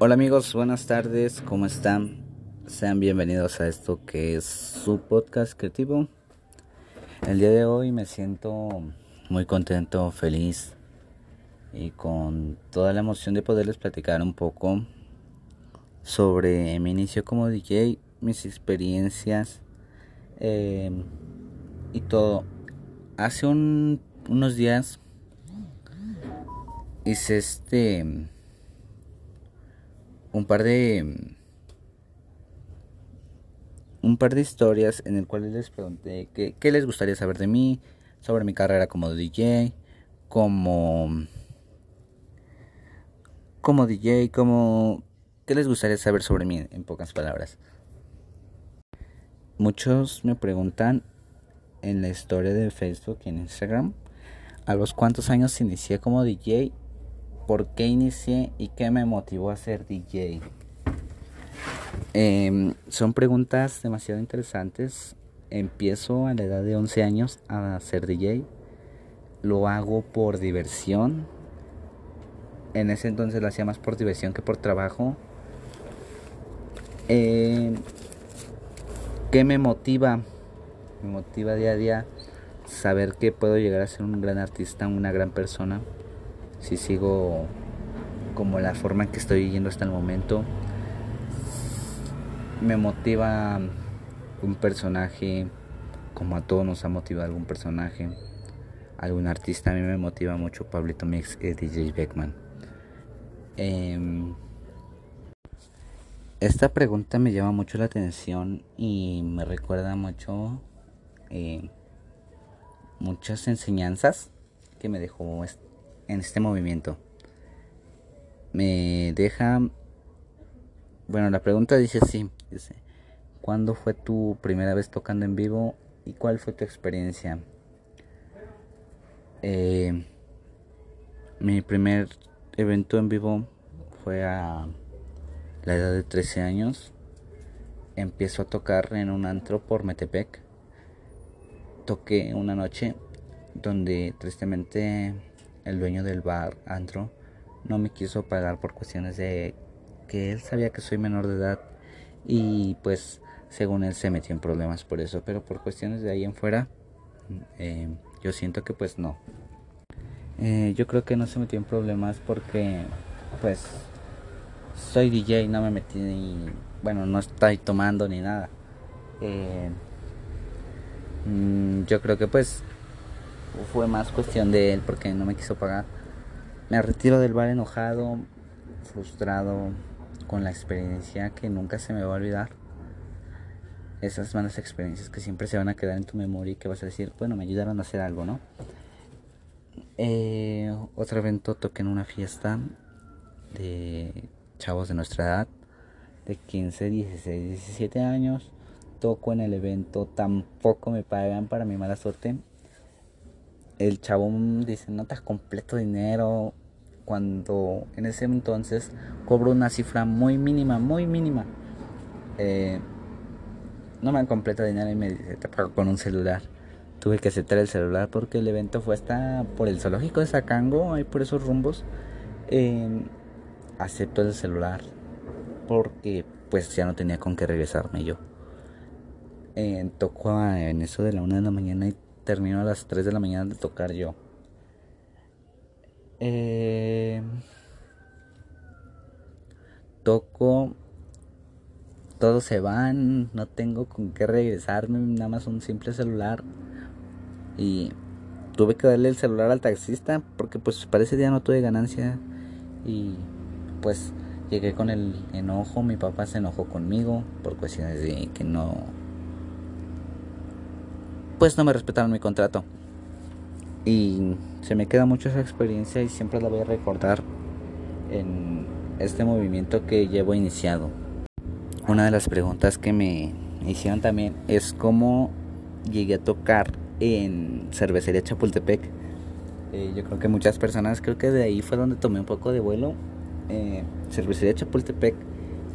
Hola amigos, buenas tardes, ¿cómo están? Sean bienvenidos a esto que es su podcast creativo. El día de hoy me siento muy contento, feliz y con toda la emoción de poderles platicar un poco sobre mi inicio como DJ, mis experiencias eh, y todo. Hace unos días hice este un par de un par de historias en el cual les pregunté qué, qué les gustaría saber de mí, sobre mi carrera como DJ, como como DJ, como qué les gustaría saber sobre mí en pocas palabras. Muchos me preguntan en la historia de Facebook y en Instagram a los cuántos años inicié como DJ por qué inicié y qué me motivó a ser DJ. Em, son preguntas demasiado interesantes. Empiezo a la edad de 11 años a ser DJ. Lo hago por diversión. En ese entonces lo hacía más por diversión que por trabajo. Em, ¿Qué me motiva? Me motiva día a día saber que puedo llegar a ser un gran artista, una gran persona si sigo como la forma en que estoy yendo hasta el momento. Me motiva un personaje, como a todos nos ha motivado algún personaje, algún artista. A mí me motiva mucho Pablito Mix y DJ Beckman. Em, esta pregunta me llama mucho la atención y me recuerda mucho eh, muchas enseñanzas que me dejó en este movimiento. Me deja... Bueno, la pregunta dice así. Dice, ¿cuándo fue tu primera vez tocando en vivo y cuál fue tu experiencia? Eh, mi primer evento en vivo fue a la edad de 13 años. Empiezo a tocar en un antro por Metepec. Toqué una noche donde tristemente el dueño del bar, Andro, no me quiso pagar por cuestiones de que él sabía que soy menor de edad y pues según él se metió en problemas por eso, pero por cuestiones de ahí en fuera, eh, yo siento que pues no. Eh, yo creo que no se metió en problemas porque pues soy DJ, no me metí ni, bueno, no estoy tomando ni nada. Eh, mm, yo creo que pues fue más cuestión de él porque no me quiso pagar. Me retiro del bar enojado, frustrado, con la experiencia que nunca se me va a olvidar. Esas malas experiencias que siempre se van a quedar en tu memoria y que vas a decir, bueno, me ayudaron a hacer algo, ¿no? Eh, otro evento toqué en una fiesta de chavos de nuestra edad, de 15, 16, 17 años. Toco en el evento, tampoco me pagan para mi mala suerte el chabón dice, no te has completo dinero. Cuando en ese entonces cobro una cifra muy mínima, muy mínima. Eh, no me han completo dinero y me dice, te pago con un celular. Tuve que aceptar el celular porque el evento fue hasta por el zoológico de Sacango, ahí por esos rumbos. Eh, acepto el celular porque pues ya no tenía con qué regresarme yo. Eh, tocó en eso de la una de la mañana y termino a las 3 de la mañana de tocar yo. Eh, toco, todos se van, no tengo con qué regresarme, nada más un simple celular. Y tuve que darle el celular al taxista porque pues para ese día no tuve ganancia. Y pues llegué con el enojo, mi papá se enojó conmigo por cuestiones de que no pues no me respetaron mi contrato. Y se me queda mucho esa experiencia y siempre la voy a recordar en este movimiento que llevo iniciado. Una de las preguntas que me hicieron también es cómo llegué a tocar en Cervecería Chapultepec. Eh, yo creo que muchas personas, creo que de ahí fue donde tomé un poco de vuelo. Eh, Cervecería Chapultepec,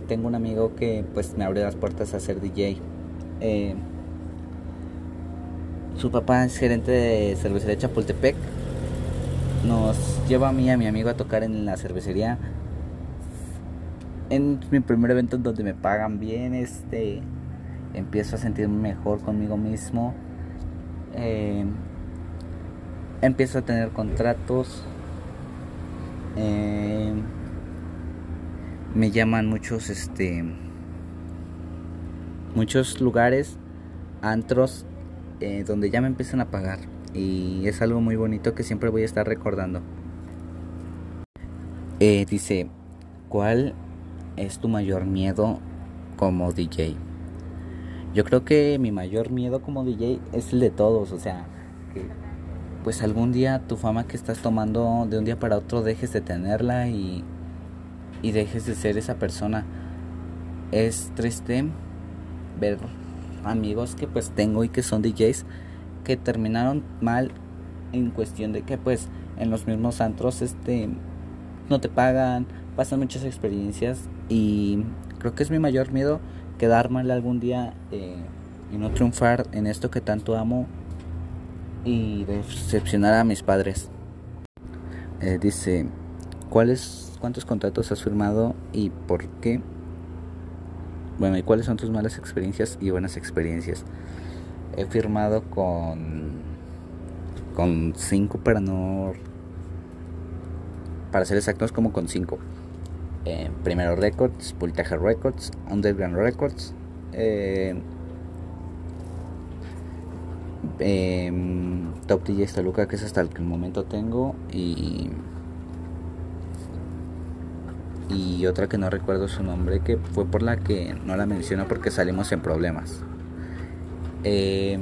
tengo un amigo que pues me abre las puertas a ser DJ. Eh, su papá es gerente de cervecería Chapultepec. Nos lleva a mí y a mi amigo a tocar en la cervecería. en mi primer evento donde me pagan bien, este, empiezo a sentirme mejor conmigo mismo. Eh, empiezo a tener contratos. Eh, me llaman muchos, este, muchos lugares, antros, eh, donde ya me empiezan a pagar. Y es algo muy bonito que siempre voy a estar recordando. dice, ¿cuál es tu mayor miedo como DJ? Yo creo que mi mayor miedo como DJ es el de todos, o sea, que pues algún día tu fama que estás tomando de un día para otro dejes de tenerla y, y dejes de ser esa persona. Es triste ver amigos que pues tengo y que son DJs que terminaron mal en cuestión de que pues en los mismos antros este no te pagan, pasan muchas experiencias y creo que es mi mayor miedo quedar mal algún día eh, y no triunfar en esto que tanto amo y decepcionar a mis padres. Eh, dice, ¿cuáles, ¿cuántos contratos has firmado y por qué? Bueno, ¿y cuáles son tus malas experiencias y buenas experiencias? He firmado con con cinco para no para ser exactos como con cinco eh, Primero Records, Pultaja Records, Underground Records, eh, eh, Top DJ Toluca, que es hasta el que el momento tengo, y, y otra que no recuerdo su nombre, que fue por la que no la menciono porque salimos en problemas. Eh,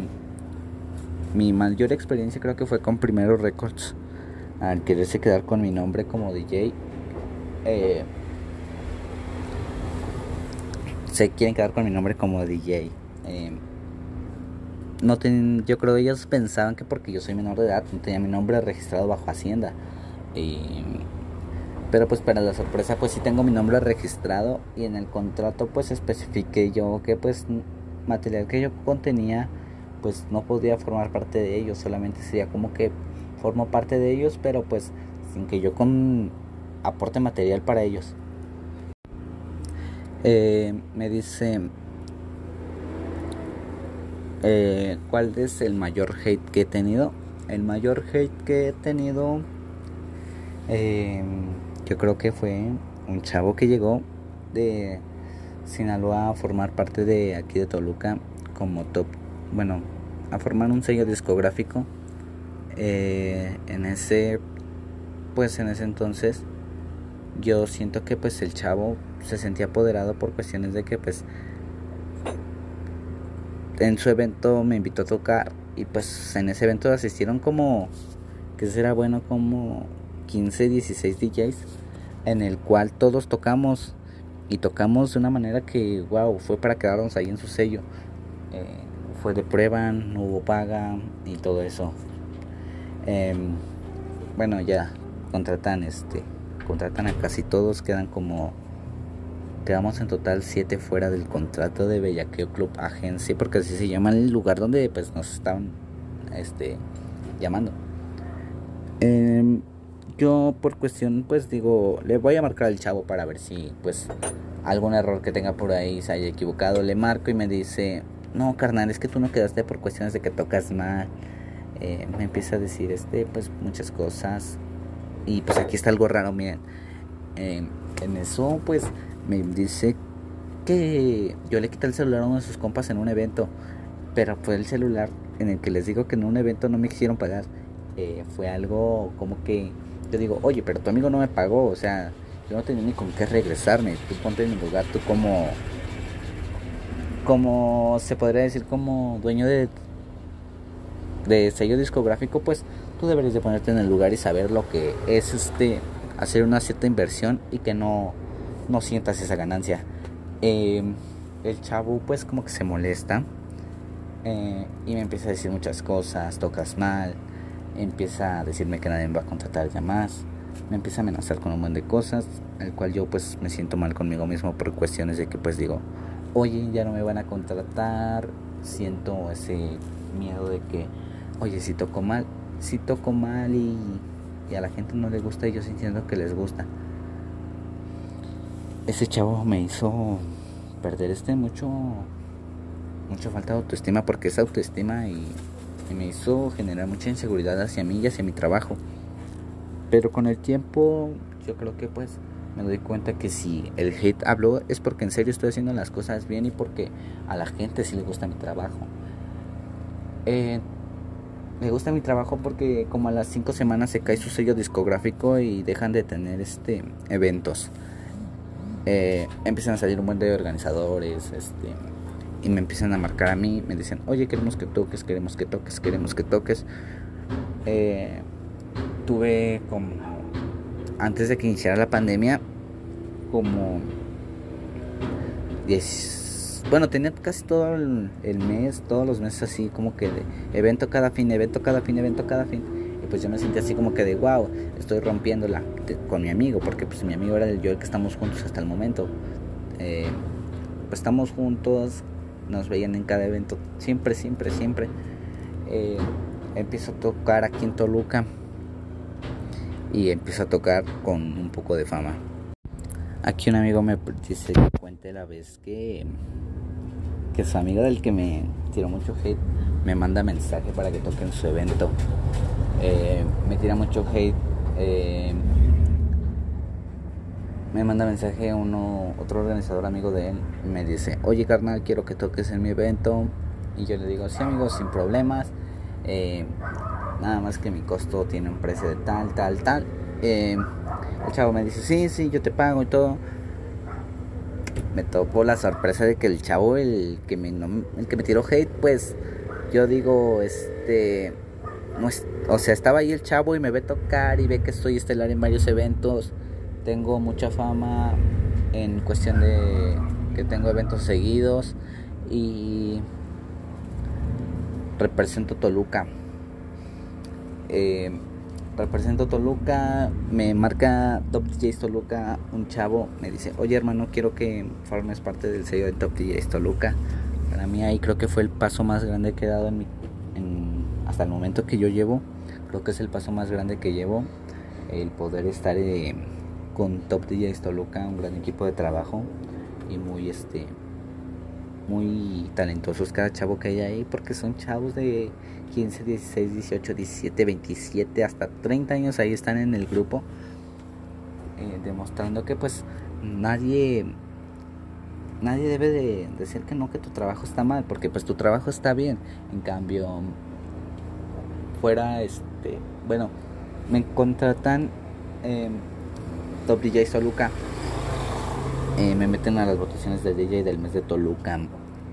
mi mayor experiencia creo que fue con Primero Records, al quererse quedar con mi nombre como DJ. Eh, se quieren quedar con mi nombre como DJ. Eh, no ten, yo creo que ellos pensaban que porque yo soy menor de edad no tenía mi nombre registrado bajo Hacienda. Pero pues para la sorpresa pues sí tengo mi nombre registrado y en el contrato pues especifiqué yo que pues material que yo contenía pues no podía formar parte de ellos, solamente sería como que formo parte de ellos, pero pues sin que yo con aporte material para ellos. Eh, me dice, eh, ¿cuál es el mayor hate que he tenido? El mayor hate que he tenido, eh, yo creo que fue un chavo que llegó de Sinaloa a formar parte de aquí de Toluca como top, bueno, a formar un sello discográfico. en ese, pues en ese entonces, yo siento que pues el chavo se sentía apoderado por cuestiones de que pues en su evento me invitó a tocar y pues en ese evento asistieron como que será bueno como 15, 16 DJs en el cual todos tocamos y tocamos de una manera que wow, fue para quedarnos ahí en su sello. Eh, fue de prueba, no hubo paga y todo eso. Em, bueno, ya contratan este contratan a casi todos, quedan como quedamos en total siete fuera del contrato de Bellaqueo Club Agencia, porque así se llama el lugar donde pues nos estaban este, llamando. Em, yo por cuestión pues digo, le voy a marcar al chavo para ver si pues algún error que tenga por ahí se haya equivocado. Le marco y me dice, no carnal, es que tú no quedaste por cuestiones de que tocas mal. Eh, me empieza a decir este pues muchas cosas. Y pues aquí está algo raro, miren. en eso pues me dice que yo le quité el celular a uno de sus compas en un evento, pero fue el celular en el que les digo que en un evento no me quisieron pagar. Eh, fue algo como que yo digo, oye, pero tu amigo no me pagó, o sea, yo no tenía ni con qué regresarme, tú ponte en mi lugar, tú como, como se podría decir, como dueño de, de sello discográfico, pues tú deberías de ponerte en el lugar y saber lo que es este, hacer una cierta inversión y que no no sientas esa ganancia. Eh, el chavo pues como que se molesta eh, y me empieza a decir muchas cosas, tocas mal, empieza a decirme que nadie me va a contratar ya más, me empieza a amenazar con un montón de cosas, el cual yo pues me siento mal conmigo mismo por cuestiones de que pues digo, oye, ya no me van a contratar, siento ese miedo de que, oye, si toco mal, si toco mal y, a la gente no le gusta y yo sintiendo que les gusta. ese chavo me hizo perder este mucho mucha falta de autoestima porque es autoestima y, y, me hizo generar mucha inseguridad hacia mí y hacia mi trabajo. Pero con el tiempo yo creo que pues me doy cuenta que si el hate habló es porque en serio estoy haciendo las cosas bien y porque a la gente sí le gusta mi trabajo. Eh, me gusta mi trabajo porque como a las 5 semanas se cae su sello discográfico y dejan de tener este eventos. Eh, empiezan a salir un buen de organizadores este, y me empiezan a marcar a mí, me dicen, oye, queremos que toques, queremos que toques, queremos que toques. Eh, tuve como, antes de que iniciara la pandemia, como 10 bueno, tenía casi todo el, mes, todos los meses así como que de evento cada fin, evento cada fin, evento cada fin. Y pues yo me sentí así como que de wow, estoy rompiéndola con mi amigo, porque pues mi amigo era el yo el que estamos juntos hasta el momento. Eh, pues estamos juntos, nos veían en cada evento, siempre, siempre, siempre. Eh, empiezo a tocar aquí en Toluca y empiezo a tocar con un poco de fama. Aquí un amigo me dice que cuente la vez que que su amiga del que me tiró mucho hate me manda mensaje para que toque en su evento. Eh, me tira mucho hate. Eh, me manda mensaje uno, otro organizador amigo de él. me dice, oye carnal, quiero que toques en mi evento. Y yo le digo, sí amigo, sin problemas. Eh, nada más que mi costo tiene un precio de tal, tal, tal. el chavo me dice, sí, sí, yo te pago y todo me topó la sorpresa de que el chavo, el que me, el que me tiró hate, pues yo digo, este, no es, o sea, estaba ahí el chavo y me ve tocar y ve que estoy estelar en varios eventos, tengo mucha fama en cuestión de que tengo eventos seguidos y represento Toluca. Eh, represento Toluca, me marca Top DJs Toluca, un chavo me dice, oye hermano, quiero que formes parte del sello de Top DJs Toluca. Para mí ahí creo que fue el paso más grande que he dado en mi, hasta el momento que yo llevo. Creo que es el paso más grande que llevo, el poder estar eh, con Top DJs Toluca, un gran equipo de trabajo y muy este muy talentosos cada chavo que hay ahí porque son chavos de 15, 16, 18, 17, 27, hasta 30 años ahí están en el grupo, eh, demostrando que pues nadie nadie debe de decir que no, que tu trabajo está mal, porque pues tu trabajo está bien. En cambio, fuera, este, bueno, me contratan eh, Top DJ Toluca, eh, me meten a las votaciones de DJ del mes de Toluca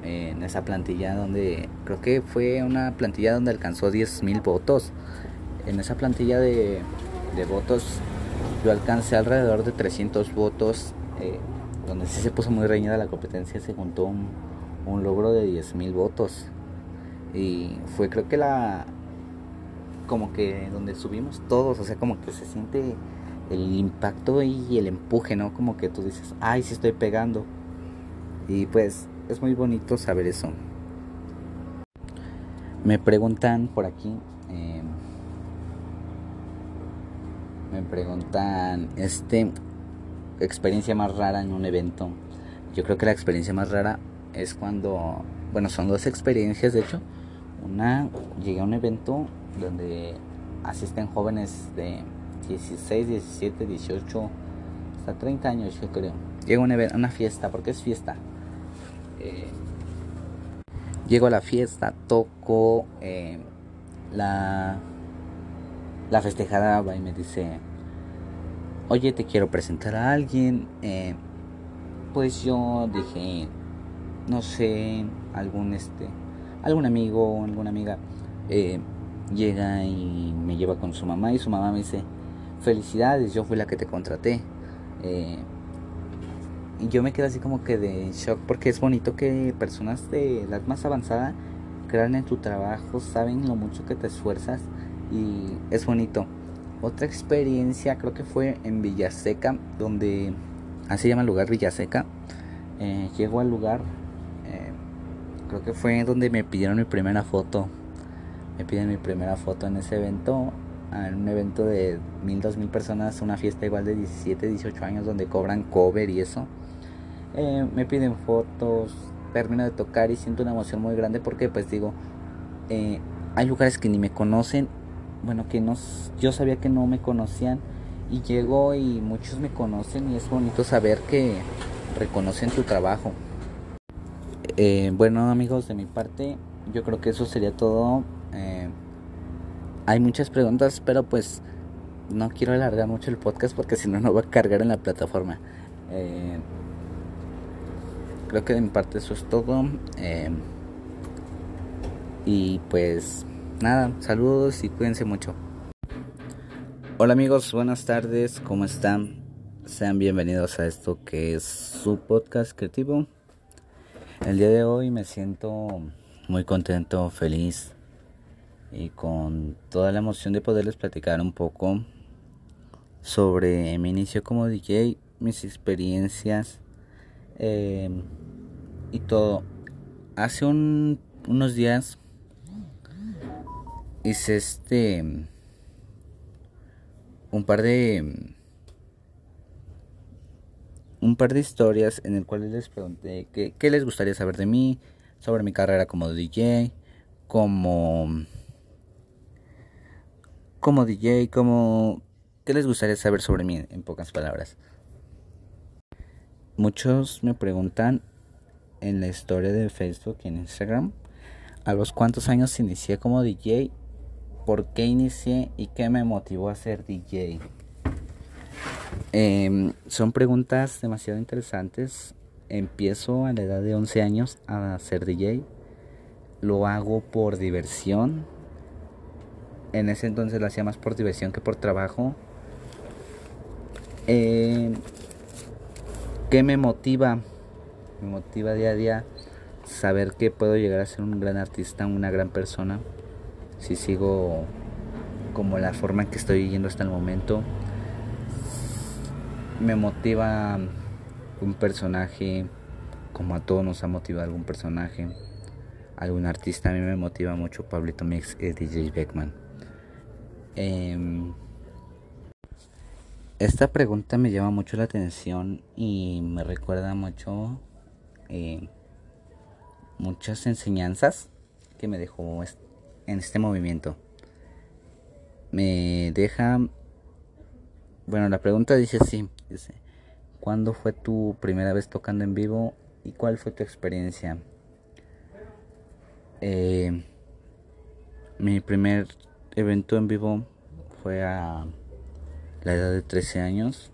en esa plantilla donde creo que fue una plantilla donde alcanzó 10.000 votos. En esa plantilla de, votos yo alcancé alrededor de 300 votos, eh, donde sí se puso muy reñida la competencia, se juntó un, un logro de 10.000 votos. Y fue creo que la... como que donde subimos todos, o sea, como que se siente el impacto y el empuje, ¿no? Como que tú dices, ay, sí estoy pegando. Y pues es muy bonito saber eso. Me preguntan por aquí, eh, me preguntan, este, experiencia más rara en un evento. Yo creo que la experiencia más rara es cuando, bueno, son dos experiencias de hecho. Una, llegué a un evento donde asisten jóvenes de 16, 17, 18, hasta 30 años, yo creo. Llega a una, una fiesta, porque es fiesta eh, llego a la fiesta, toco, eh, la, la festejada va y me dice, oye, te quiero presentar a alguien. Eh, pues yo dije, no sé, algún este, algún amigo o alguna amiga llega y me lleva con su mamá y su mamá me dice, felicidades, yo fui la que te contraté. Y yo me quedo así como que de shock porque es bonito que personas de edad más avanzada crean en tu trabajo, saben lo mucho que te esfuerzas y es bonito. Otra experiencia creo que fue en Villaseca, donde así se llama el lugar Villaseca. Eh, llego al lugar, eh, creo que fue donde me pidieron mi primera foto. Me piden mi primera foto en ese evento, en un evento de mil, dos mil personas, una fiesta igual de 17, 18 años donde cobran cover y eso eh, me piden fotos, termino de tocar y siento una emoción muy grande porque pues digo, eh, hay lugares que ni me conocen, bueno, que no, yo sabía que no me conocían y llego y muchos me conocen y es bonito saber que reconocen tu trabajo. Eh, bueno amigos, de mi parte, yo creo que eso sería todo. Eh, hay muchas preguntas, pero pues no quiero alargar mucho el podcast porque si no, no va a cargar en la plataforma. Eh, creo que de mi parte eso es todo. y pues nada, saludos y cuídense mucho. Hola amigos, buenas tardes, ¿cómo están? Sean bienvenidos a esto que es su podcast creativo. El día de hoy me siento muy contento, feliz y con toda la emoción de poderles platicar un poco sobre mi inicio como DJ, mis experiencias eh, y todo. Hace unos días hice este un par de un par de historias en el cual les pregunté qué, les gustaría saber de mí, sobre mi carrera como DJ, como como DJ, como qué les gustaría saber sobre mí en pocas palabras. Muchos me preguntan en la historia de Facebook y en Instagram a los cuántos años inicié como DJ por qué inicié y qué me motivó a ser DJ. Em, son preguntas demasiado interesantes. Empiezo a la edad de 11 años a ser DJ. Lo hago por diversión. En ese entonces lo hacía más por diversión que por trabajo. Em, ¿Qué me motiva? Me motiva día a día saber que puedo llegar a ser un gran artista, una gran persona si sigo como la forma en que estoy yendo hasta el momento. Me motiva un personaje, como a todos nos ha motivado algún personaje, algún artista. A mí me motiva mucho Pablito Mix y DJ Beckman. Em, esta pregunta me llama mucho la atención y me recuerda mucho eh, muchas enseñanzas que me dejó en este movimiento. Me deja... Bueno, la pregunta dice así. ¿cuándo fue tu primera vez tocando en vivo y cuál fue tu experiencia? Eh, mi primer evento en vivo fue a la edad de 13 años.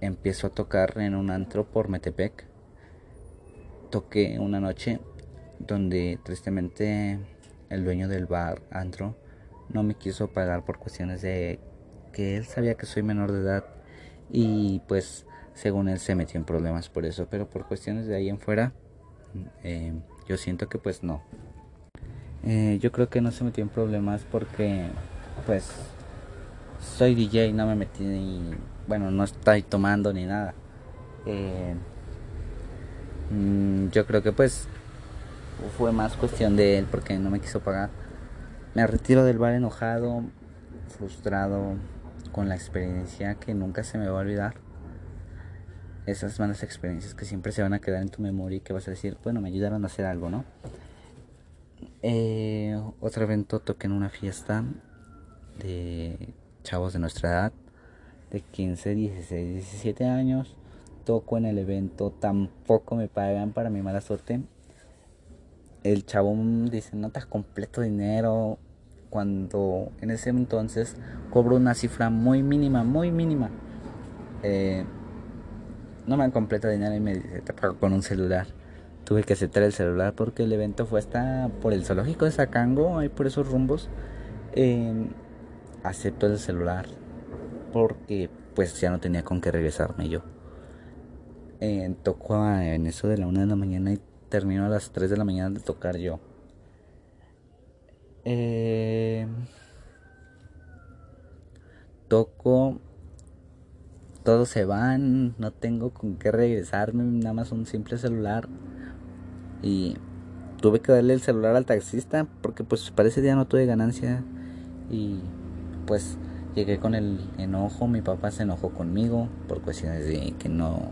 Empiezo a tocar en un antro por Metepec. Toqué una noche donde tristemente el dueño del bar, Andro, no me quiso pagar por cuestiones de que él sabía que soy menor de edad y pues según él se metió en problemas por eso, pero por cuestiones de ahí en fuera, eh, yo siento que pues no. Eh, yo creo que no se metió en problemas porque pues soy DJ, no me metí ni, bueno, no estoy tomando ni nada. Eh, mm, yo creo que pues fue más cuestión de él porque no me quiso pagar. Me retiro del bar enojado, frustrado, con la experiencia que nunca se me va a olvidar. Esas malas experiencias que siempre se van a quedar en tu memoria y que vas a decir, bueno, me ayudaron a hacer algo, ¿no? Eh, otro evento toqué en una fiesta de chavos de nuestra edad, de 15, 16, 17 años. Toco en el evento, tampoco me pagan para mi mala suerte el chabón dice, no te completo dinero. Cuando en ese entonces cobro una cifra muy mínima, muy mínima. Eh, no me completo dinero y me dice, te pago con un celular. Tuve que aceptar el celular porque el evento fue hasta por el zoológico de Sacango, ahí por esos rumbos. Eh, acepto el celular porque pues ya no tenía con qué regresarme yo. Eh, tocó en eso de la una de la mañana y termino a las 3 de la mañana de tocar yo. Eh, toco, todos se van, no tengo con qué regresarme, nada más un simple celular. Y tuve que darle el celular al taxista porque pues para ese día no tuve ganancia. Y pues llegué con el enojo, mi papá se enojó conmigo por cuestiones de que no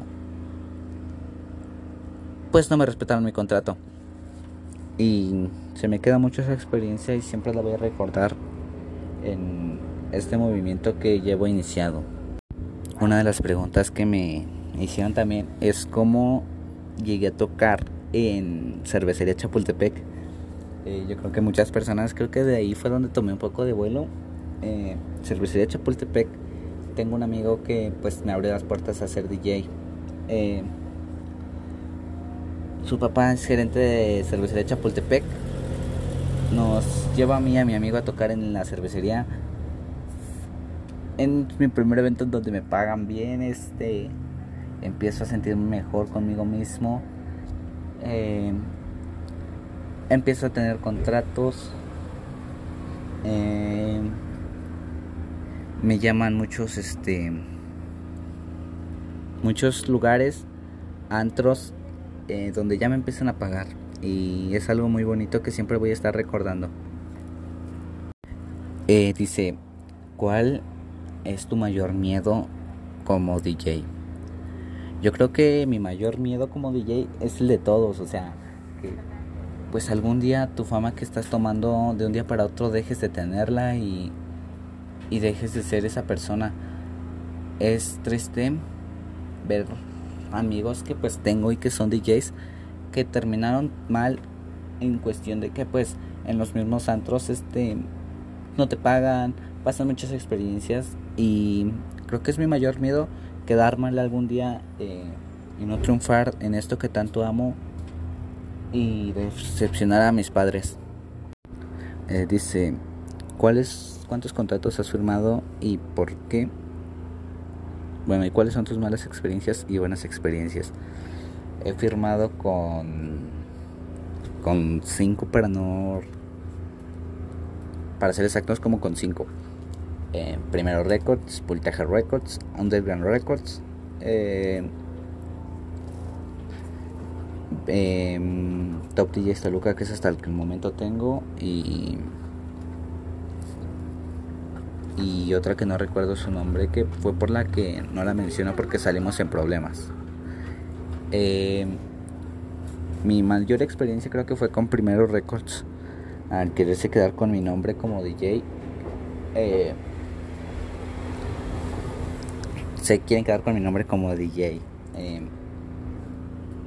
pues no me respetaron mi contrato. Y se me queda mucho esa experiencia y siempre la voy a recordar en este movimiento que llevo iniciado. Una de las preguntas que me hicieron también es cómo llegué a tocar en Cervecería Chapultepec. Eh, yo creo que muchas personas, creo que de ahí fue donde tomé un poco de vuelo. Eh, Cervecería Chapultepec, tengo un amigo que pues me abrió las puertas a ser DJ. Eh, su papá es gerente de Cervecería Chapultepec. Nos lleva a mí y a mi amigo a tocar en la cervecería. En mi primer evento donde me pagan bien, este empiezo a sentirme mejor conmigo mismo. Eh, empiezo a tener contratos. Eh, me llaman muchos, este, muchos lugares, antros, eh, donde ya me empiezan a pagar. Y es algo muy bonito que siempre voy a estar recordando. dice, ¿cuál es tu mayor miedo como DJ? Yo creo que mi mayor miedo como DJ es el de todos, o sea, que pues algún día tu fama que estás tomando de un día para otro dejes de tenerla y, y dejes de ser esa persona. Es triste ver amigos que pues tengo y que son DJs que terminaron mal en cuestión de que pues en los mismos antros este no te pagan, pasan muchas experiencias y creo que es mi mayor miedo quedar mal algún día eh, y no triunfar en esto que tanto amo y decepcionar a mis padres. Eh, dice, ¿cuáles, ¿cuántos contratos has firmado y por qué? Bueno, ¿y cuáles son tus malas experiencias y buenas experiencias? He firmado con con cinco para no para ser exactos como con cinco eh, Primero Records, Pultaja Records, Underground Records, eh, em, Top DJ Toluca, que es hasta el que el momento tengo, y, y otra que no recuerdo su nombre, que fue por la que no la menciono porque salimos en problemas. Eh, mi mayor experiencia creo que fue con Primero Records, al quererse quedar con mi nombre como DJ. Eh, se quieren quedar con mi nombre como DJ. Eh,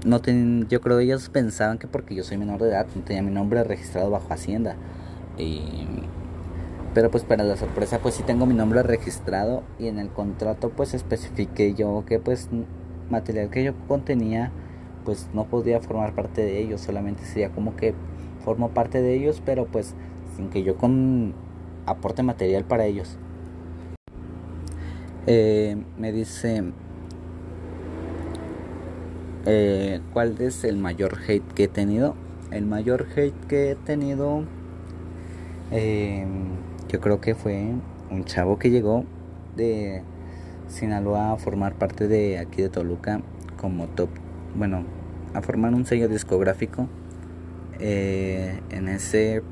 no ten, yo creo que ellos pensaban que porque yo soy menor de edad no tenía mi nombre registrado bajo Hacienda. pero pues para la sorpresa pues sí tengo mi nombre registrado y en el contrato pues especifiqué yo que pues material que yo contenía pues no podía formar parte de ellos, solamente sería como que formo parte de ellos, pero pues sin que yo con aporte material para ellos. Eh, me dice, eh, ¿cuál es el mayor hate que he tenido? El mayor hate que he tenido, eh, yo creo que fue un chavo que llegó de Sinaloa a formar parte de aquí de Toluca como top, bueno, a formar un sello discográfico. en ese,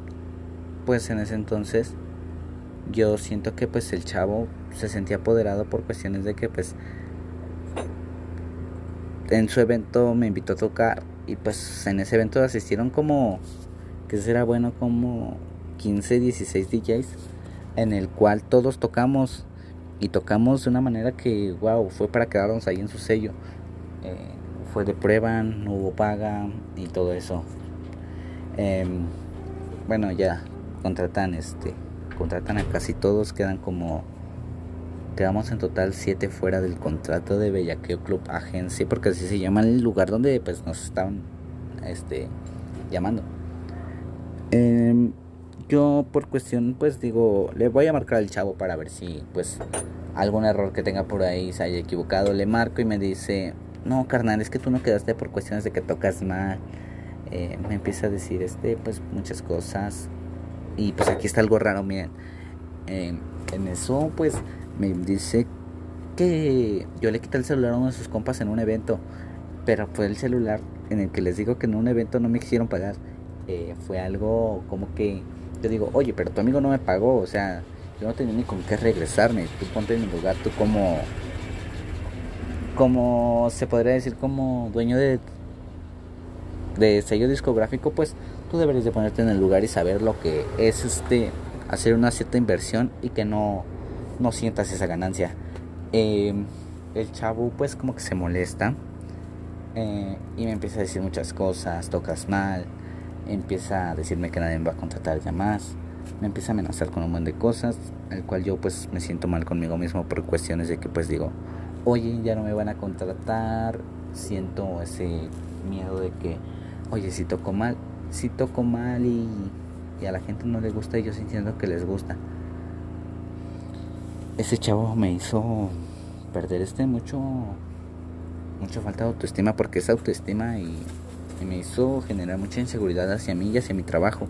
pues en ese entonces, yo siento que pues el chavo se sentía apoderado por cuestiones de que pues en su evento me invitó a tocar y pues en ese evento asistieron como que será bueno como 15, 16 DJs en el cual todos tocamos y tocamos de una manera que wow, fue para quedarnos ahí en su sello. Eh, fue de prueba, no hubo paga y todo eso. Em, bueno, ya contratan este contratan a casi todos, quedan como quedamos en total siete fuera del contrato de Bellaqueo Club Agencia, porque así se llama el lugar donde pues nos estaban este llamando. Em, yo por cuestión pues digo, le voy a marcar al chavo para ver si pues algún error que tenga por ahí se haya equivocado, le marco y me dice, "No, carnal, es que tú no quedaste por cuestiones de que tocas mal." Eh, me empieza a decir este pues muchas cosas y pues aquí está algo raro, miren. en eso pues me dice que yo le quité el celular a uno de sus compas en un evento. Pero fue el celular en el que les digo que en un evento no me quisieron pagar. Eh, fue algo como que yo digo, oye, pero tu amigo no me pagó. O sea, yo no tenía ni con qué regresarme. Tú ponte en mi lugar, tú como... Como se podría decir como dueño de de sello discográfico, pues tú deberías de ponerte en el lugar y saber lo que es este hacer una cierta inversión y que no, no sientas esa ganancia. Em, el chavo pues como que se molesta eh, y me empieza a decir muchas cosas, tocas mal, empieza a decirme que nadie me va a contratar ya más, me empieza a amenazar con un montón de cosas, el cual yo pues me siento mal conmigo mismo por cuestiones de que pues digo, oye, ya no me van a contratar, siento ese miedo de que, oye, si toco mal, si toco mal y, y a la gente no le gusta y yo sintiendo que les gusta. Ese chavo me hizo perder este mucho mucho falta de autoestima porque es autoestima y, y, me hizo generar mucha inseguridad hacia mí y hacia mi trabajo.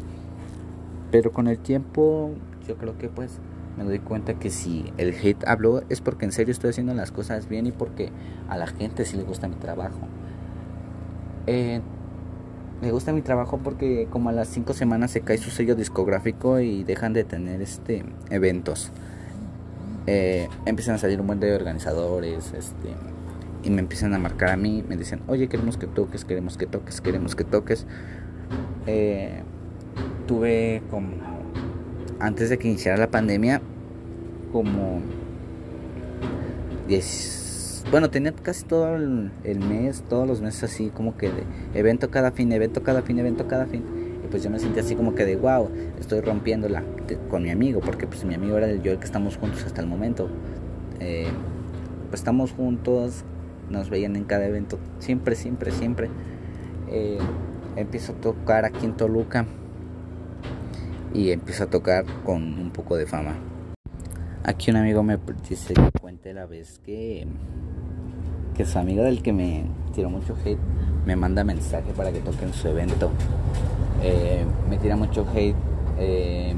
Pero con el tiempo yo creo que pues me doy cuenta que si el hate habló es porque en serio estoy haciendo las cosas bien y porque a la gente sí le gusta mi trabajo. Eh, me gusta mi trabajo porque como a las 5 semanas se cae su sello discográfico y dejan de tener este eventos. Eh, empiezan a salir un buen de organizadores este, y me empiezan a marcar a mí, me dicen, oye, queremos que toques, queremos que toques, queremos que toques. Eh, tuve como, antes de que iniciara la pandemia, como 10, bueno, tenía casi todo el, mes, todos los meses así como que de evento cada fin, evento cada fin, evento cada fin. Pues yo me sentí así como que de wow, estoy rompiéndola con mi amigo, porque pues mi amigo era el yo el que estamos juntos hasta el momento. Eh, pues estamos juntos, nos veían en cada evento, siempre, siempre, siempre. Eh, empiezo a tocar aquí en Toluca y empiezo a tocar con un poco de fama. Aquí un amigo me dice que cuente la vez que, que su amigo del que me tiró mucho hate me manda mensaje para que toque en su evento. Eh, me tira mucho hate. Eh,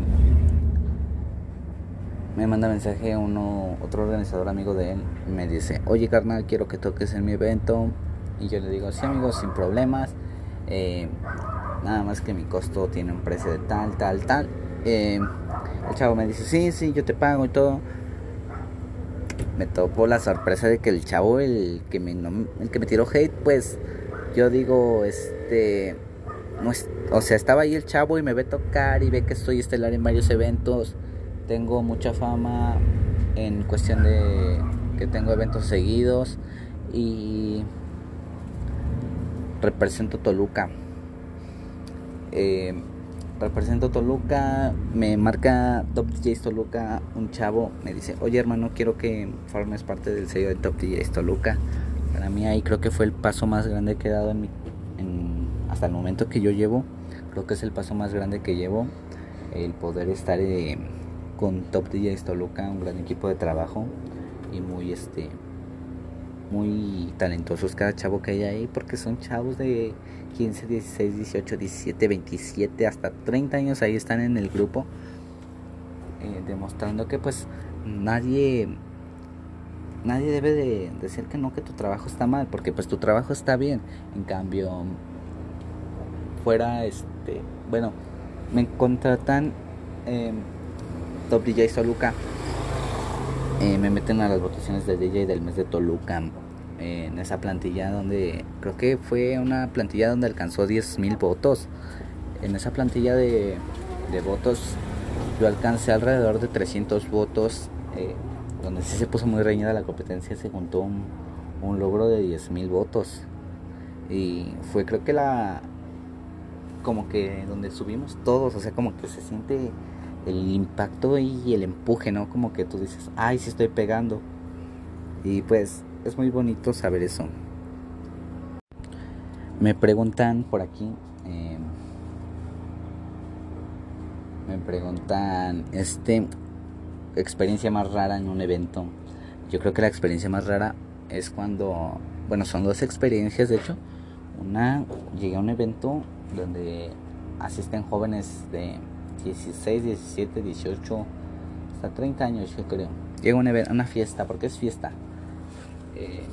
me manda mensaje uno, otro organizador amigo de él, me dice, oye carnal, quiero que toques en mi evento. Y yo le digo, sí amigo, sin problemas. Eh, nada más que mi costo tiene un precio de tal, tal, tal. El chavo me dice, sí, sí, yo te pago y todo. Me topó la sorpresa de que el chavo, el que me, el que me tiró hate, pues yo digo, este, o sea, estaba ahí el chavo y me ve tocar y ve que estoy estelar en varios eventos tengo mucha fama en cuestión de que tengo eventos seguidos y represento Toluca. Eh, represento Toluca, me marca Top DJs Toluca, un chavo me dice, oye hermano, quiero que formes parte del sello de Top DJs Toluca. Para mí ahí creo que fue el paso más grande que he dado en mi, hasta el momento que yo llevo. Creo que es el paso más grande que llevo, el poder estar... en con Top DJs Toluca, un gran equipo de trabajo y muy este muy talentosos cada chavo que hay ahí porque son chavos de 15, 16, 18, 17, 27 hasta 30 años ahí están en el grupo eh, demostrando que pues nadie nadie debe de decir que no que tu trabajo está mal porque pues tu trabajo está bien en cambio fuera este bueno me contratan eh, Top DJ Toluca. Eh, me meten a las votaciones de DJ del mes de Toluca. En esa plantilla donde creo que fue una plantilla donde alcanzó 10.000 votos. En esa plantilla de, votos yo alcancé alrededor de 300 votos. Eh, donde sí se puso muy reñida la competencia, se juntó un, un logro de 10.000 votos. Y fue creo que la... Como que donde subimos todos, o sea, como que se siente el impacto y el empuje, ¿no? Como que tú dices, ay, sí estoy pegando. Y pues es muy bonito saber eso. Me preguntan por aquí, em, me preguntan, este, experiencia más rara en un evento. Yo creo que la experiencia más rara es cuando, bueno, son dos experiencias de hecho. Una, llegué a un evento donde asisten jóvenes de 16, 17, 18, hasta 30 años yo creo. Llego a una, fiesta, porque es fiesta. Eh,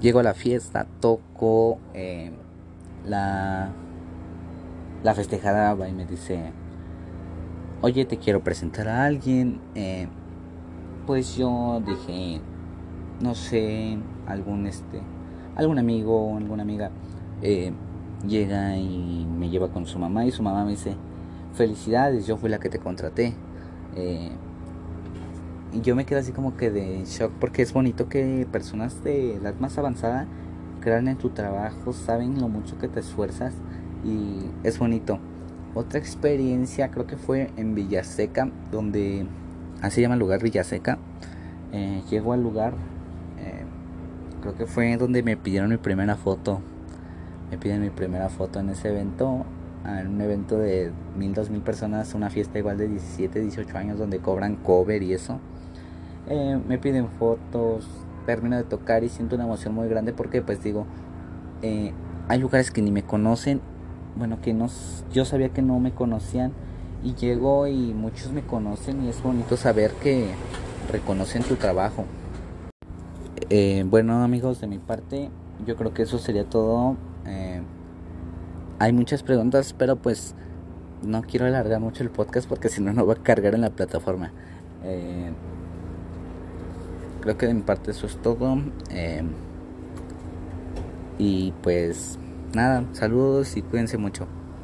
llego a la fiesta, toco, eh, la, la festejada va y me dice, oye, te quiero presentar a alguien. Eh, pues yo dije, no sé, algún este, algún amigo, alguna amiga. Llega y me lleva con su mamá y su mamá me dice, felicidades, yo fui la que te contraté. Eh, y yo me quedo así como que de shock porque es bonito que personas de edad más avanzada crean en tu trabajo, saben lo mucho que te esfuerzas y es bonito. Otra experiencia creo que fue en Villaseca, donde así se llama el lugar Villaseca. Eh, llego al lugar, eh, creo que fue donde me pidieron mi primera foto. Me piden mi primera foto en ese evento, en un evento de mil, dos mil personas, una fiesta igual de 17, 18 años donde cobran cover y eso. Eh, me piden fotos, termino de tocar y siento una emoción muy grande porque pues digo, hay lugares que ni me conocen bueno, que nos, yo sabía que no me conocían y llego y muchos me conocen y es bonito saber que reconocen tu trabajo. Eh, bueno amigos, de mi parte yo creo que eso sería todo. Eh, hay muchas preguntas, pero pues no quiero alargar mucho el podcast porque si no, no va a cargar en la plataforma. Eh, creo que de mi parte eso es todo. y pues nada, saludos y cuídense mucho.